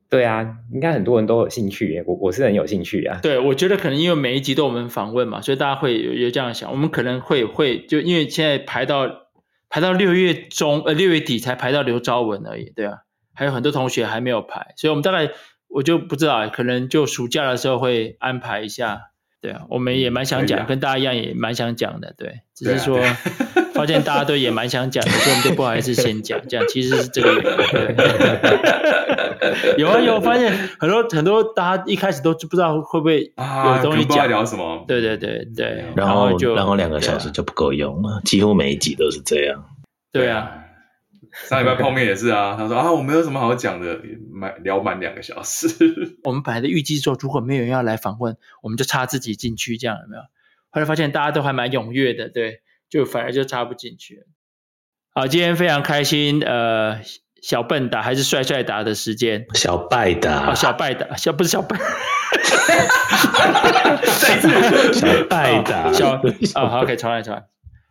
对啊，应该很多人都有兴趣耶，我我是很有兴趣啊。对，我觉得可能因为每一集都有我们访问嘛，所以大家会有有这样想，我们可能会会就因为现在排到排到六月中呃六月底才排到刘昭文而已，对啊，还有很多同学还没有排，所以我们大概我就不知道，可能就暑假的时候会安排一下。对啊，我们也蛮想讲，跟大家一样也蛮想讲的，对，只是说发现大家都也蛮想讲的，所以我们就不好意思先讲，这样其实是这个原因。<laughs> 有啊有，发现很多很多大家一开始都不知道会不会有东西讲，聊什么？对对对对，然后就然后两个小时就不够用了，几乎每一集都是这样。对啊。上礼拜泡面也是啊，他说啊，我没有什么好讲的，满聊满两个小时。<laughs> 我们本来的预计说，如果没有人要来访问，我们就插自己进去，这样有没有？后来发现大家都还蛮踊跃的，对，就反而就插不进去。好，今天非常开心，呃，小笨达还是帅帅达的时间，小拜达，哦，小拜达，小不是小笨，再一次，小拜达，小啊，好，可以重来，重来。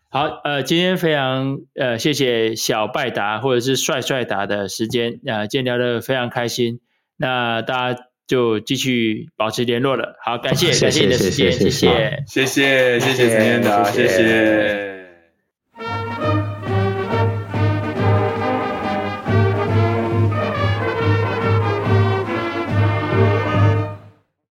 好，呃，今天非常呃，谢谢小拜达或者是帅帅达的时间，呃，今天聊得非常开心，那大家就继续保持联络了。好，感谢，感谢你的时间，谢谢，谢谢，谢谢陈彦达，谢谢。